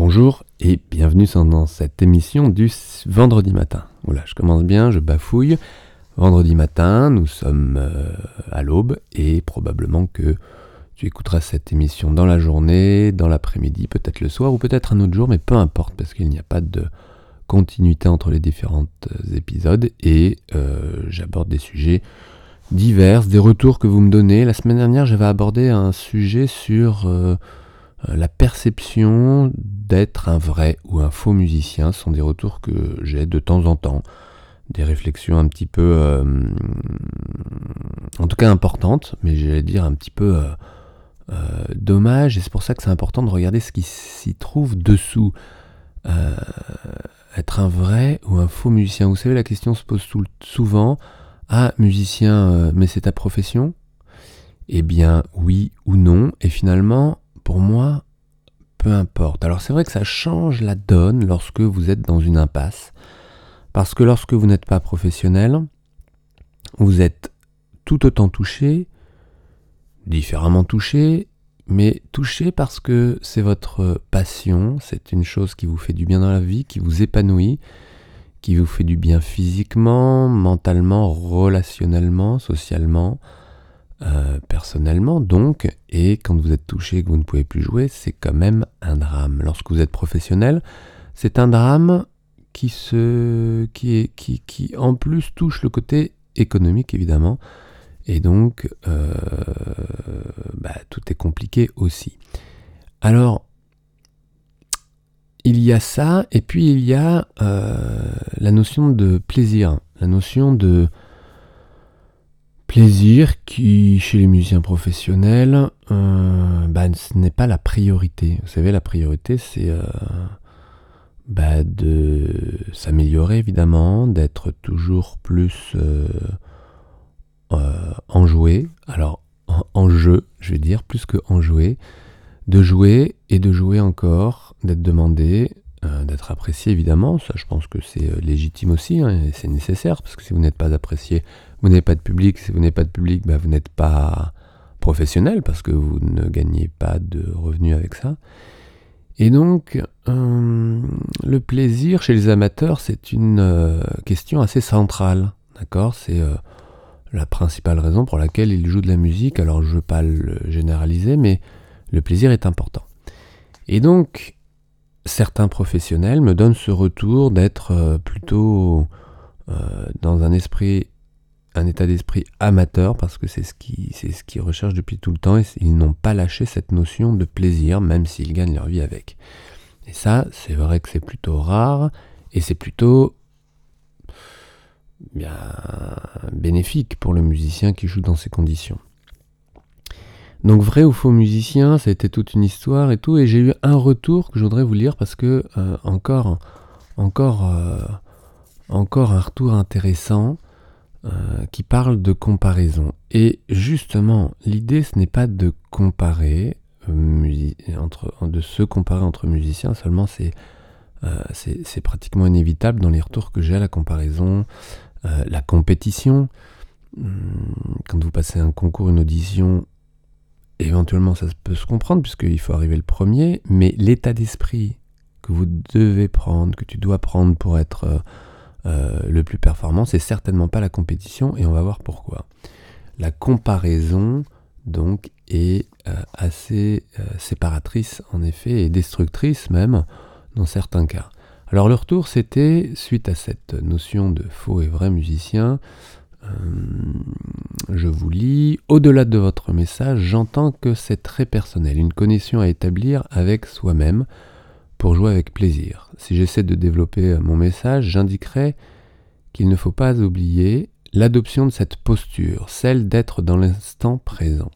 Bonjour et bienvenue dans cette émission du vendredi matin. Voilà, je commence bien, je bafouille. Vendredi matin, nous sommes euh, à l'aube et probablement que tu écouteras cette émission dans la journée, dans l'après-midi, peut-être le soir ou peut-être un autre jour, mais peu importe parce qu'il n'y a pas de continuité entre les différents euh, épisodes et euh, j'aborde des sujets divers, des retours que vous me donnez. La semaine dernière, j'avais abordé un sujet sur la perception d'être un vrai ou un faux musicien sont des retours que j'ai de temps en temps, des réflexions un petit peu, euh, en tout cas importantes, mais j'allais dire un petit peu euh, dommage, et c'est pour ça que c'est important de regarder ce qui s'y trouve dessous. être un vrai ou un faux musicien. Vous savez, la question se pose souvent, ah, musicien, mais c'est ta profession? Eh bien, oui ou non, et finalement, pour moi, peu importe. Alors c'est vrai que ça change la donne lorsque vous êtes dans une impasse, parce que lorsque vous n'êtes pas professionnel, vous êtes tout autant touché, différemment touché, mais touché parce que c'est votre passion, c'est une chose qui vous fait du bien dans la vie, qui vous épanouit, qui vous fait du bien physiquement, mentalement, relationnellement, socialement, euh, personnellement donc, et quand vous êtes touché que vous ne pouvez plus jouer, c'est quand même un drame. Lorsque vous êtes professionnel, c'est un drame qui, se, qui, est, qui, qui en plus touche le côté économique évidemment, et donc euh, bah, tout est compliqué aussi. Alors, il y a ça, et puis il y a euh, la notion de plaisir, la notion de Plaisir qui, chez les musiciens professionnels, euh, bah, ce n'est pas la priorité. Vous savez, la priorité, c'est euh, bah, de s'améliorer, évidemment, d'être toujours plus euh, enjoué. Alors, en, jeu, je vais dire, plus que enjoué. De jouer et de jouer encore, d'être demandé, d'être apprécié, évidemment. Ça, je pense que c'est légitime aussi, hein, c'est nécessaire, parce que si vous n'êtes pas apprécié, vous n'avez pas de public. Si vous n'avez pas de public, bah, vous n'êtes pas professionnel parce que vous ne gagnez pas de revenus avec ça. Et donc, euh, le plaisir chez les amateurs, c'est une euh, question assez centrale. D'accord? C'est euh, la principale raison pour laquelle ils jouent de la musique. Alors, je ne veux pas le généraliser, mais le plaisir est important. Et donc, certains professionnels me donnent ce retour d'être plutôt dans un esprit un état d'esprit amateur parce que c'est ce qu'ils ce recherchent depuis tout le temps et ils n'ont pas lâché cette notion de plaisir même s'ils gagnent leur vie avec. Et ça, c'est vrai que c'est plutôt rare et c'est plutôt bien bénéfique pour le musicien qui joue dans ces conditions. Donc vrai ou faux musicien, ça a été toute une histoire et tout et j'ai eu un retour que je voudrais vous lire parce que euh, encore encore euh, encore un retour intéressant euh, qui parle de comparaison. Et justement, l'idée, ce n'est pas de comparer, de se comparer entre musiciens, seulement c'est c'est pratiquement inévitable dans les retours que j'ai à la comparaison, la compétition. Hum, quand vous passez un concours, une audition, éventuellement ça peut se comprendre puisqu'il faut arriver le premier, mais l'état d'esprit que vous devez prendre, que tu dois prendre pour être euh, le plus performant, c'est certainement pas la compétition et on va voir pourquoi. La comparaison donc est euh, assez euh, séparatrice en effet et destructrice même dans certains cas. Alors le retour c'était suite à cette notion de faux et vrai musicien. Je vous lis, au-delà de votre message, j'entends que c'est très personnel, une connexion à établir avec soi-même, pour jouer avec plaisir. Si j'essaie de développer euh, mon message, j'indiquerai qu'il ne faut pas oublier l'adoption de cette posture, celle d'être dans l'instant présent.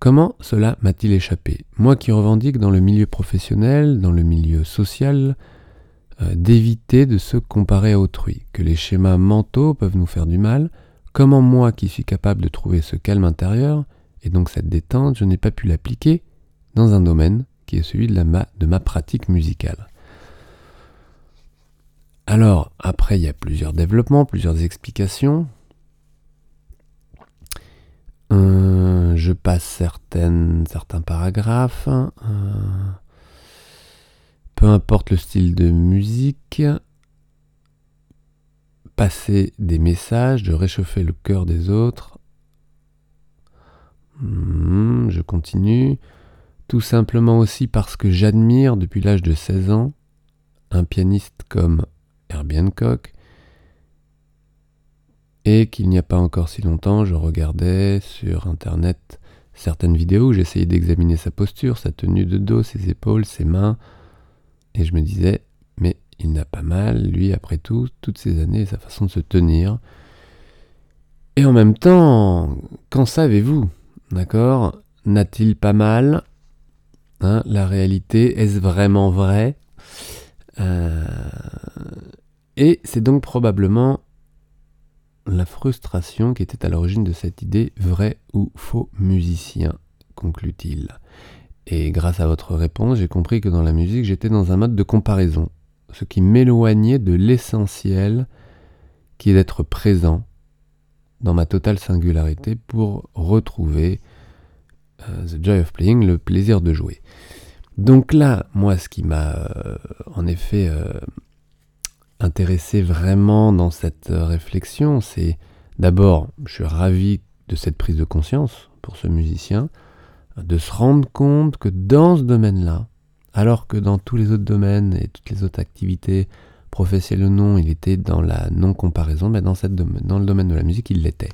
Comment cela m'a-t-il échappé? Moi qui revendique dans le milieu professionnel, dans le milieu social, euh, d'éviter de se comparer à autrui, que les schémas mentaux peuvent nous faire du mal, comment moi qui suis capable de trouver ce calme intérieur, et donc cette détente, je n'ai pas pu l'appliquer dans un domaine qui est celui de, ma, pratique musicale. Alors, après, il y a plusieurs développements, plusieurs explications. Euh, je passe certains paragraphes. Euh, peu importe le style de musique, passer des messages, de réchauffer le cœur des autres. Hmm, je continue. Tout simplement aussi parce que j'admire depuis l'âge de 16 ans un pianiste comme Herbie Hancock et qu'il n'y a pas encore si longtemps, je regardais sur internet certaines vidéos où j'essayais d'examiner sa posture, sa tenue de dos, ses épaules, ses mains, et je me disais, mais il n'a pas mal, lui, après tout, toutes ces années, sa façon de se tenir. Et en même temps, qu'en savez-vous D'accord? N'a-t-il pas mal? Hein, La réalité, est-ce vraiment vrai? Euh, Et c'est donc probablement la frustration qui était à l'origine de cette idée vrai ou faux musicien, conclut-il. Et grâce à votre réponse, j'ai compris que dans la musique, j'étais dans un mode de comparaison, ce qui m'éloignait de l'essentiel qui est d'être présent dans ma totale singularité pour retrouver euh, The Joy of Playing, le plaisir de jouer. Donc là, moi, ce qui m'a euh, en effet euh, intéressé vraiment dans cette réflexion, c'est d'abord, je suis ravi de cette prise de conscience pour ce musicien, de se rendre compte que dans ce domaine-là, alors que dans tous les autres domaines et toutes les autres activités, professionnelles ou non, il était dans la non-comparaison, mais dans, cette le domaine de la musique, il l'était.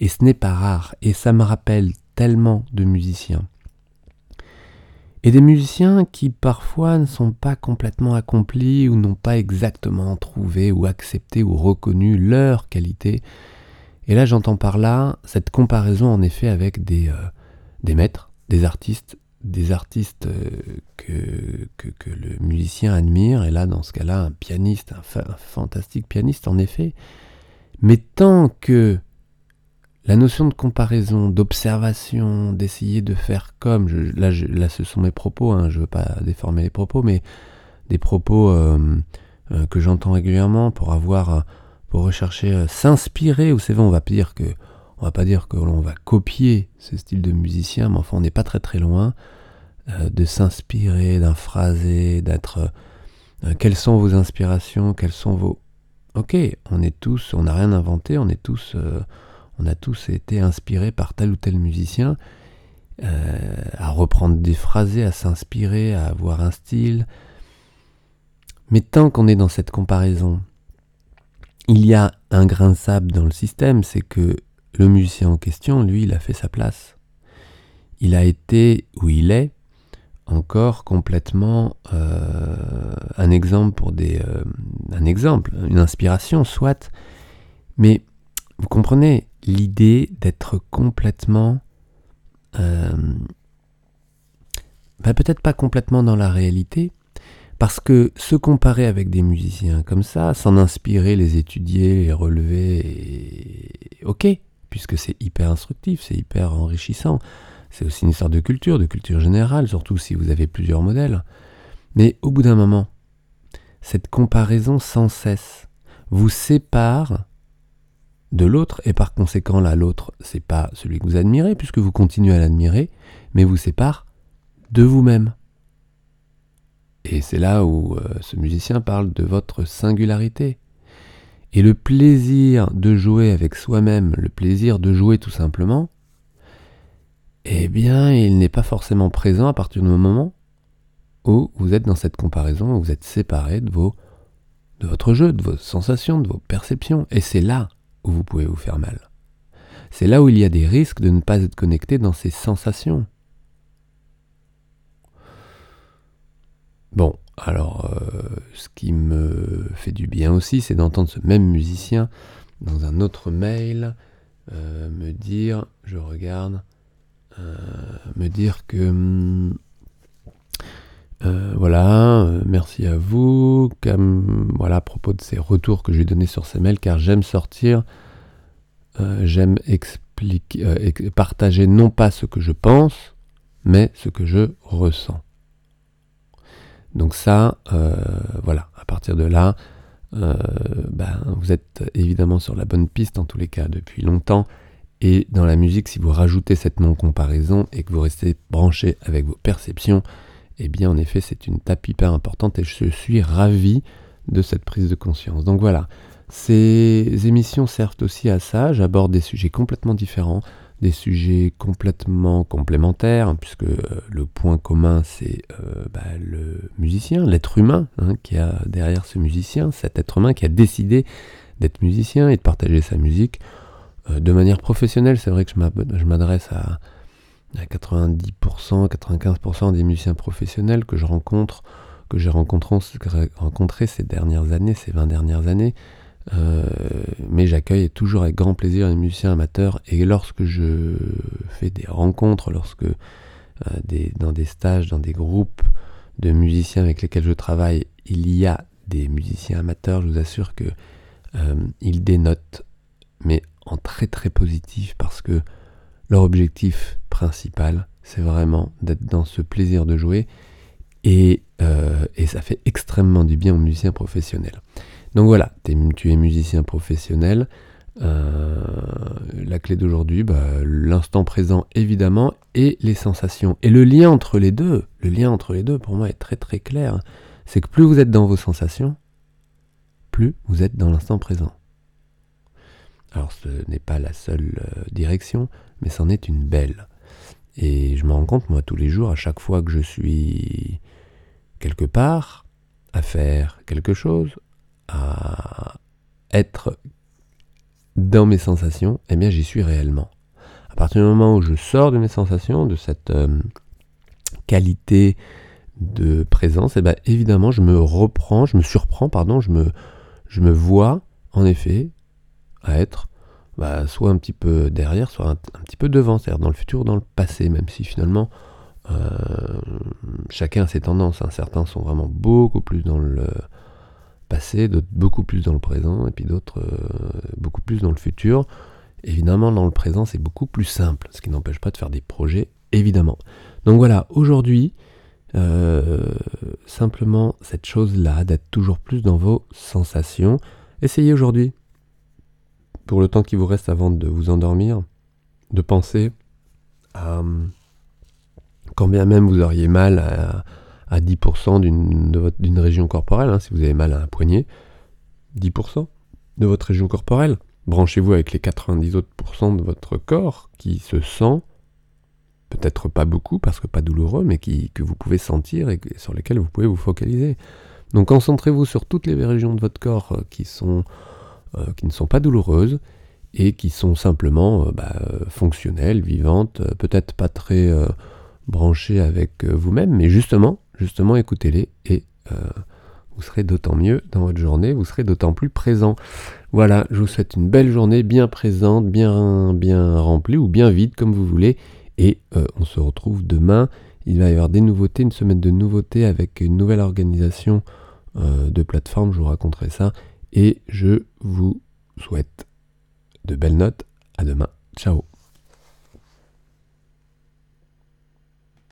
Et ce n'est pas rare, et ça me rappelle tellement de musiciens et des musiciens qui parfois ne sont pas complètement accomplis ou n'ont pas exactement trouvé ou accepté ou reconnu leur qualité. Et là j'entends par là cette comparaison en effet avec des, euh, des maîtres, des artistes, des artistes euh, que, que, le musicien admire, et là dans ce cas-là un pianiste, un fantastique pianiste en effet. Mais tant que la notion de comparaison, d'observation, d'essayer de faire comme, là, là, ce sont mes propos, hein, je ne veux pas déformer les propos, mais des propos euh, euh, que j'entends régulièrement pour avoir, euh, pour rechercher, s'inspirer, vous savez, on va dire que, on va pas dire que l'on va copier ce style de musicien, mais enfin, on n'est pas très très loin de s'inspirer, d'un phrasé, d'être, quelles sont vos inspirations, quelles sont vos, ok, on est tous, on n'a rien inventé, on est tous on a tous été inspirés par tel ou tel musicien, euh, à reprendre des phrasés, à s'inspirer, à avoir un style. Mais tant qu'on est dans cette comparaison, il y a un grain de sable dans le système, c'est que le musicien en question, lui, il a fait sa place. Il a été, où il est, encore complètement euh, un exemple pour des... Euh, un exemple, une inspiration, soit. Mais vous comprenez, l'idée d'être complètement... Euh, bah, peut-être pas complètement dans la réalité, parce que se comparer avec des musiciens comme ça, s'en inspirer, les étudier, les relever, ok, puisque c'est hyper instructif, c'est hyper enrichissant. C'est aussi une histoire de culture, de culture générale, surtout si vous avez plusieurs modèles. Mais au bout d'un moment, cette comparaison sans cesse vous sépare de l'autre, et par conséquent là l'autre c'est pas celui que vous admirez, puisque vous continuez à l'admirer, mais vous sépare de vous-même. Et c'est là où euh, ce musicien parle de votre singularité. Et le plaisir de jouer avec soi-même, le plaisir de jouer tout simplement, eh bien, il n'est pas forcément présent à partir du moment où vous êtes dans cette comparaison, où vous êtes séparé de vos votre jeu, de vos sensations, de vos perceptions. Et c'est là où vous pouvez vous faire mal. C'est là où il y a des risques de ne pas être connecté dans ces sensations. Bon, alors euh, ce qui me fait du bien aussi, c'est d'entendre ce même musicien dans un autre mail euh, me dire, je regarde, euh, me dire que hum, voilà, merci à vous. voilà, à propos de ces retours que j'ai donnés sur ces mails, car j'aime sortir, euh, j'aime euh, partager non pas ce que je pense, mais ce que je ressens. Donc ça, euh, voilà, à partir de là, ben, vous êtes évidemment sur la bonne piste en tous les cas depuis longtemps. Et dans la musique, si vous rajoutez cette non-comparaison et que vous restez branché avec vos perceptions, eh bien en effet c'est une tape hyper importante et je suis ravi de cette prise de conscience. Donc voilà, ces émissions servent aussi à ça, j'aborde des sujets complètement différents, des sujets complètement complémentaires, hein, puisque euh, le point commun c'est euh, bah, le musicien, l'être humain hein, qui a derrière ce musicien, cet être humain qui a décidé d'être musicien et de partager sa musique euh, de manière professionnelle. C'est vrai que je m'adresse à, 90%, 95% des musiciens professionnels que je rencontre, que j'ai rencontrés ces dernières années, ces 20 dernières années. Euh, mais j'accueille toujours avec grand plaisir les musiciens amateurs et lorsque je fais des rencontres, lorsque euh, dans des stages, dans des groupes de musiciens avec lesquels je travaille, il y a des musiciens amateurs, je vous assure que euh, ils dénotent, mais en très très positif parce que leur objectif principal, c'est vraiment d'être dans ce plaisir de jouer et, et ça fait extrêmement du bien aux musiciens professionnels. Donc voilà, tu es musicien professionnel. Euh, la clé d'aujourd'hui, bah, l'instant présent évidemment, et les sensations. Et le lien entre les deux, le lien entre les deux pour moi est très très clair. C'est que plus vous êtes dans vos sensations, plus vous êtes dans l'instant présent. Alors ce n'est pas la seule euh, direction, mais c'en est une belle. Et je me rends compte, moi, tous les jours, à chaque fois que je suis quelque part, à faire quelque chose, à être dans mes sensations, eh bien j'y suis réellement. À partir du moment où je sors de mes sensations, de cette euh, qualité de présence, eh bien évidemment je me reprends, je me surprends, pardon, je me, je me vois en effet à être bah, soit un petit peu derrière, soit un, petit peu devant, c'est-à-dire dans le futur dans le passé, même si finalement euh, chacun a ses tendances. Hein. Certains sont vraiment beaucoup plus dans le d'autres beaucoup plus dans le présent, et puis d'autres euh, beaucoup plus dans le futur. Évidemment, dans le présent, c'est beaucoup plus simple, ce qui n'empêche pas de faire des projets, évidemment. Donc voilà, aujourd'hui, euh, simplement cette chose-là, d'être toujours plus dans vos sensations. Essayez aujourd'hui, pour le temps qui vous reste avant de vous endormir, de penser à quand bien même vous auriez mal à, à 10% d'une région corporelle, hein, si vous avez mal à un poignet, 10% de votre région corporelle. Branchez-vous avec les 90 autres de votre corps qui se sent, peut-être pas beaucoup parce que pas douloureux, mais qui, que vous pouvez sentir et sur lesquels vous pouvez vous focaliser. Donc concentrez-vous sur toutes les régions de votre corps euh, qui, sont, euh, qui ne sont pas douloureuses et qui sont simplement euh, bah, fonctionnelles, vivantes, peut-être pas très branchées avec vous-même, mais justement justement écoutez-les et euh, vous serez d'autant mieux dans votre journée, vous serez d'autant plus présent. Voilà, je vous souhaite une belle journée, bien présente, bien, remplie ou bien vide comme vous voulez. Et euh, on se retrouve demain. Il va y avoir des nouveautés, une semaine de nouveautés avec une nouvelle organisation euh, de plateforme. Je vous raconterai ça. Et je vous souhaite de belles notes. À demain. Ciao